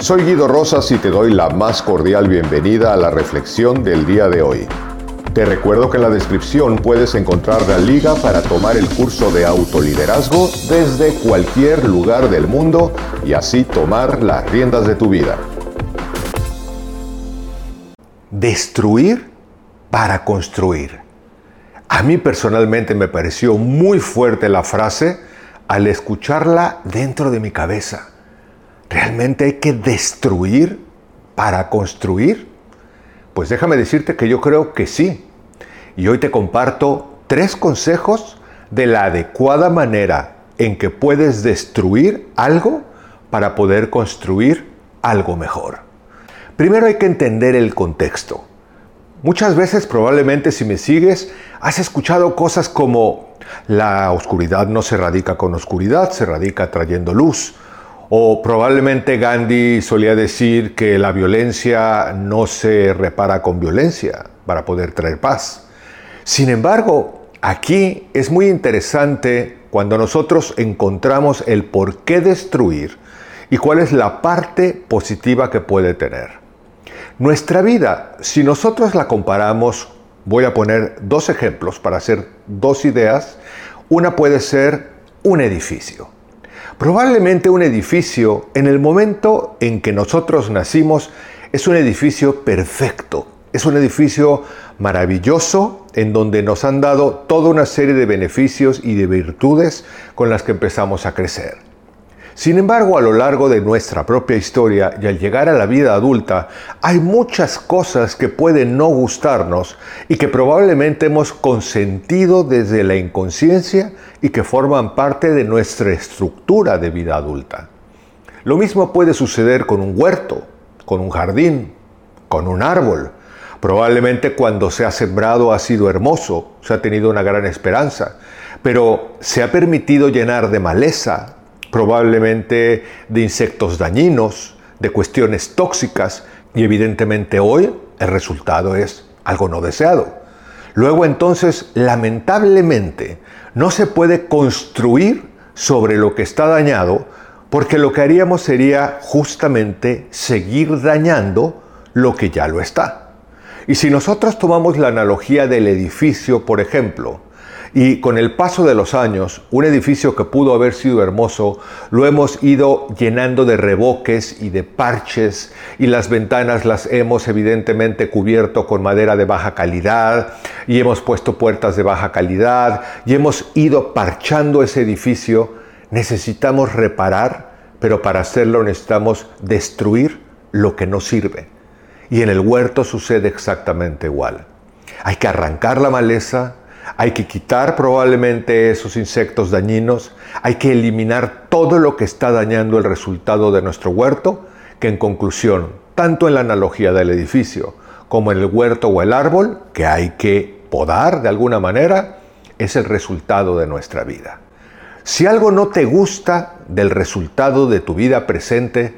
Soy Guido Rosas y te doy la más cordial bienvenida a la reflexión del día de hoy. Te recuerdo que en la descripción puedes encontrar la liga para tomar el curso de autoliderazgo desde cualquier lugar del mundo y así tomar las riendas de tu vida. Destruir para construir. A mí personalmente me pareció muy fuerte la frase al escucharla dentro de mi cabeza. ¿Realmente hay que destruir para construir? Pues déjame decirte que yo creo que sí. Y hoy te comparto tres consejos de la adecuada manera en que puedes destruir algo para poder construir algo mejor. Primero hay que entender el contexto. Muchas veces probablemente si me sigues has escuchado cosas como la oscuridad no se radica con oscuridad, se radica trayendo luz o probablemente Gandhi solía decir que la violencia no se repara con violencia para poder traer paz. Sin embargo, aquí es muy interesante cuando nosotros encontramos el por qué destruir y cuál es la parte positiva que puede tener. Nuestra vida, si nosotros la comparamos, voy a poner dos ejemplos para hacer dos ideas. Una puede ser un edificio. Probablemente un edificio, en el momento en que nosotros nacimos, es un edificio perfecto, es un edificio maravilloso en donde nos han dado toda una serie de beneficios y de virtudes con las que empezamos a crecer. Sin embargo, a lo largo de nuestra propia historia y al llegar a la vida adulta, hay muchas cosas que pueden no gustarnos y que probablemente hemos consentido desde la inconsciencia y que forman parte de nuestra estructura de vida adulta. Lo mismo puede suceder con un huerto, con un jardín, con un árbol. Probablemente cuando se ha sembrado ha sido hermoso, se ha tenido una gran esperanza, pero se ha permitido llenar de maleza, probablemente de insectos dañinos, de cuestiones tóxicas y evidentemente hoy el resultado es algo no deseado. Luego entonces, lamentablemente, no se puede construir sobre lo que está dañado porque lo que haríamos sería justamente seguir dañando lo que ya lo está. Y si nosotros tomamos la analogía del edificio, por ejemplo, y con el paso de los años, un edificio que pudo haber sido hermoso, lo hemos ido llenando de reboques y de parches y las ventanas las hemos evidentemente cubierto con madera de baja calidad y hemos puesto puertas de baja calidad y hemos ido parchando ese edificio. Necesitamos reparar, pero para hacerlo necesitamos destruir lo que no sirve. Y en el huerto sucede exactamente igual. Hay que arrancar la maleza, hay que quitar probablemente esos insectos dañinos, hay que eliminar todo lo que está dañando el resultado de nuestro huerto, que en conclusión, tanto en la analogía del edificio como en el huerto o el árbol, que hay que podar de alguna manera, es el resultado de nuestra vida. Si algo no te gusta del resultado de tu vida presente,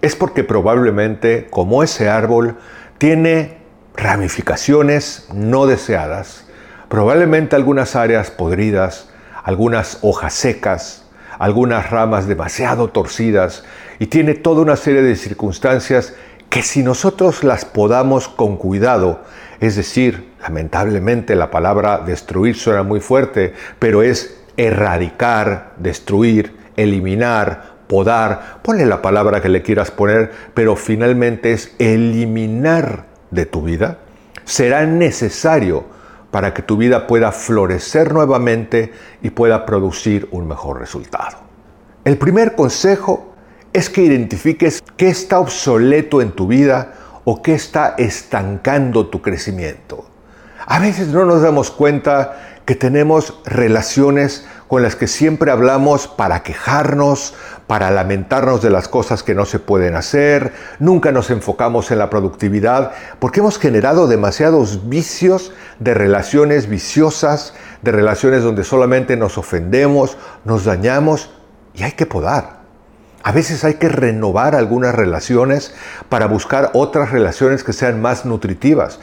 es porque probablemente, como ese árbol, tiene ramificaciones no deseadas Probablemente algunas áreas podridas, algunas hojas secas, algunas ramas demasiado torcidas y tiene toda una serie de circunstancias que si nosotros las podamos con cuidado, es decir, lamentablemente la palabra destruir suena muy fuerte, pero es erradicar, destruir, eliminar, podar, ponle la palabra que le quieras poner, pero finalmente es eliminar de tu vida, será necesario para que tu vida pueda florecer nuevamente y pueda producir un mejor resultado. El primer consejo es que identifiques qué está obsoleto en tu vida o qué está estancando tu crecimiento. A veces no nos damos cuenta que tenemos relaciones con las que siempre hablamos para quejarnos, para lamentarnos de las cosas que no se pueden hacer, nunca nos enfocamos en la productividad, porque hemos generado demasiados vicios de relaciones viciosas, de relaciones donde solamente nos ofendemos, nos dañamos y hay que podar. A veces hay que renovar algunas relaciones para buscar otras relaciones que sean más nutritivas.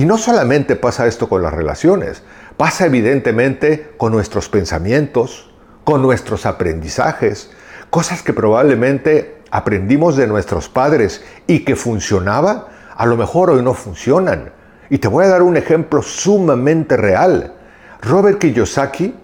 Y no solamente pasa esto con las relaciones, pasa evidentemente con nuestros pensamientos, con nuestros aprendizajes, cosas que probablemente aprendimos de nuestros padres y que funcionaba, a lo mejor hoy no funcionan. Y te voy a dar un ejemplo sumamente real. Robert Kiyosaki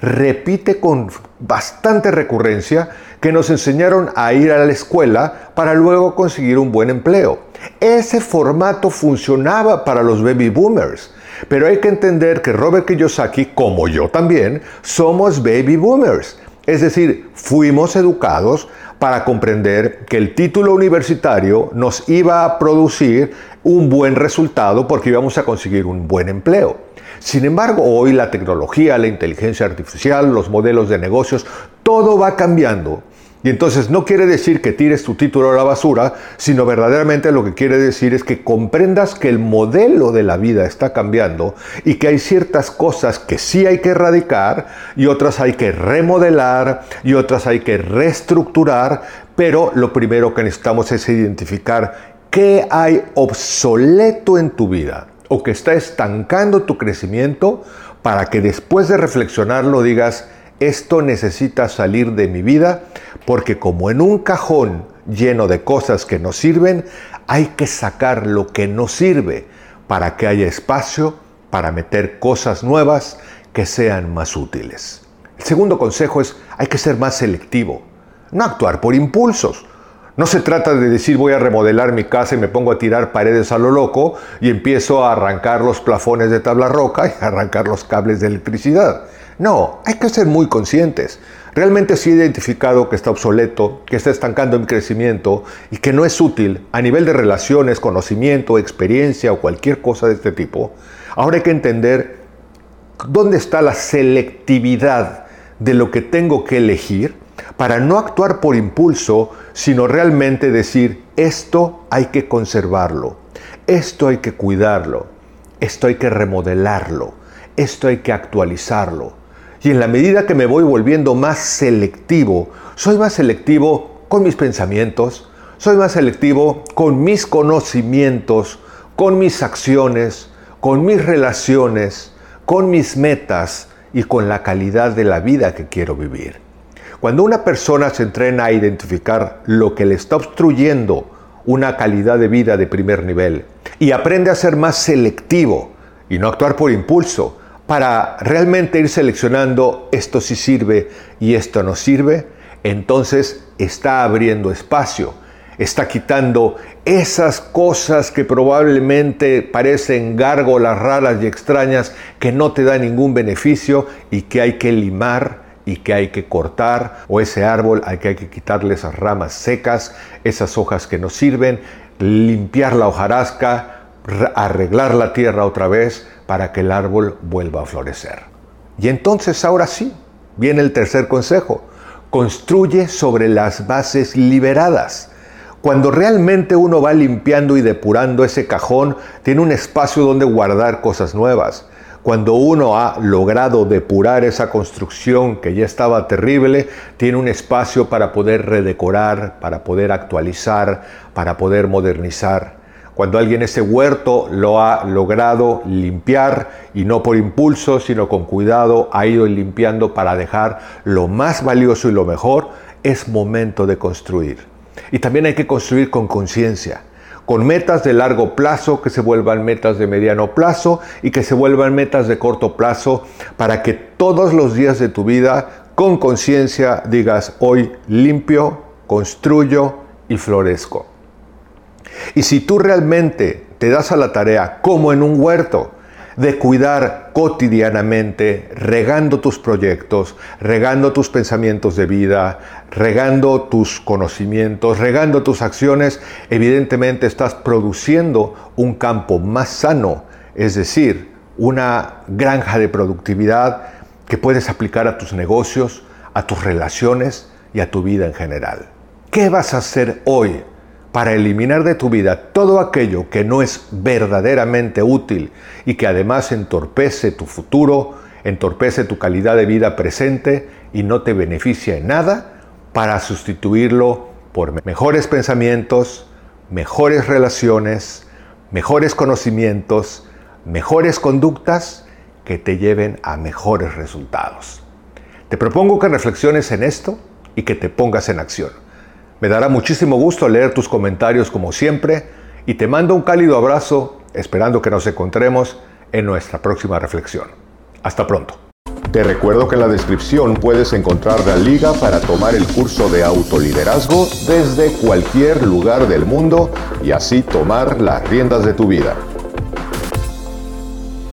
repite con bastante recurrencia que nos enseñaron a ir a la escuela para luego conseguir un buen empleo. Ese formato funcionaba para los baby boomers. Pero hay que entender que Robert Kiyosaki, como yo también, somos baby boomers. Es decir, fuimos educados para comprender que el título universitario nos iba a producir un buen resultado porque íbamos a conseguir un buen empleo. Sin embargo, hoy la tecnología, la inteligencia artificial, los modelos de negocios, todo va cambiando. Y entonces no quiere decir que tires tu título a la basura, sino verdaderamente lo que quiere decir es que comprendas que el modelo de la vida está cambiando y que hay ciertas cosas que sí hay que erradicar y otras hay que remodelar y otras hay que reestructurar, pero lo primero que necesitamos es identificar qué hay obsoleto en tu vida o que está estancando tu crecimiento para que después de reflexionarlo digas, esto necesita salir de mi vida porque como en un cajón lleno de cosas que no sirven, hay que sacar lo que no sirve para que haya espacio para meter cosas nuevas que sean más útiles. El segundo consejo es hay que ser más selectivo, no actuar por impulsos. No se trata de decir voy a remodelar mi casa y me pongo a tirar paredes a lo loco y empiezo a arrancar los plafones de tabla roca y arrancar los cables de electricidad. No, hay que ser muy conscientes. Realmente sí he identificado que está obsoleto, que está estancando mi crecimiento y que no es útil a nivel de relaciones, conocimiento, experiencia o cualquier cosa de este tipo. Ahora hay que entender dónde está la selectividad de lo que tengo que elegir para no actuar por impulso, sino realmente decir, esto hay que conservarlo, esto hay que cuidarlo, esto hay que remodelarlo, esto hay que actualizarlo. Y en la medida que me voy volviendo más selectivo, soy más selectivo con mis pensamientos, soy más selectivo con mis conocimientos, con mis acciones, con mis relaciones, con mis metas y con la calidad de la vida que quiero vivir. Cuando una persona se entrena a identificar lo que le está obstruyendo una calidad de vida de primer nivel y aprende a ser más selectivo y no actuar por impulso para realmente ir seleccionando esto sí sirve y esto no sirve, entonces está abriendo espacio, está quitando esas cosas que probablemente parecen gárgolas raras y extrañas que no te dan ningún beneficio y que hay que limar y que hay que cortar, o ese árbol hay que, hay que quitarle esas ramas secas, esas hojas que no sirven, limpiar la hojarasca, arreglar la tierra otra vez para que el árbol vuelva a florecer. Y entonces ahora sí, viene el tercer consejo, construye sobre las bases liberadas. Cuando realmente uno va limpiando y depurando ese cajón, tiene un espacio donde guardar cosas nuevas. Cuando uno ha logrado depurar esa construcción que ya estaba terrible, tiene un espacio para poder redecorar, para poder actualizar, para poder modernizar. Cuando alguien ese huerto lo ha logrado limpiar y no por impulso, sino con cuidado, ha ido limpiando para dejar lo más valioso y lo mejor, es momento de construir. Y también hay que construir con conciencia con metas de largo plazo que se vuelvan metas de mediano plazo y que se vuelvan metas de corto plazo para que todos los días de tu vida con conciencia digas hoy limpio, construyo y florezco. Y si tú realmente te das a la tarea como en un huerto, de cuidar cotidianamente, regando tus proyectos, regando tus pensamientos de vida, regando tus conocimientos, regando tus acciones, evidentemente estás produciendo un campo más sano, es decir, una granja de productividad que puedes aplicar a tus negocios, a tus relaciones y a tu vida en general. ¿Qué vas a hacer hoy para eliminar de tu vida todo aquello que no es verdaderamente útil y que además entorpece tu futuro, entorpece tu calidad de vida presente y no te beneficia en nada, para sustituirlo por mejores pensamientos, mejores relaciones, mejores conocimientos, mejores conductas que te lleven a mejores resultados. Te propongo que reflexiones en esto y que te pongas en acción. Me dará muchísimo gusto leer tus comentarios como siempre y te mando un cálido abrazo esperando que nos encontremos en nuestra próxima reflexión. Hasta pronto. Te recuerdo que en la descripción puedes encontrar la liga para tomar el curso de autoliderazgo desde cualquier lugar del mundo y así tomar las riendas de tu vida.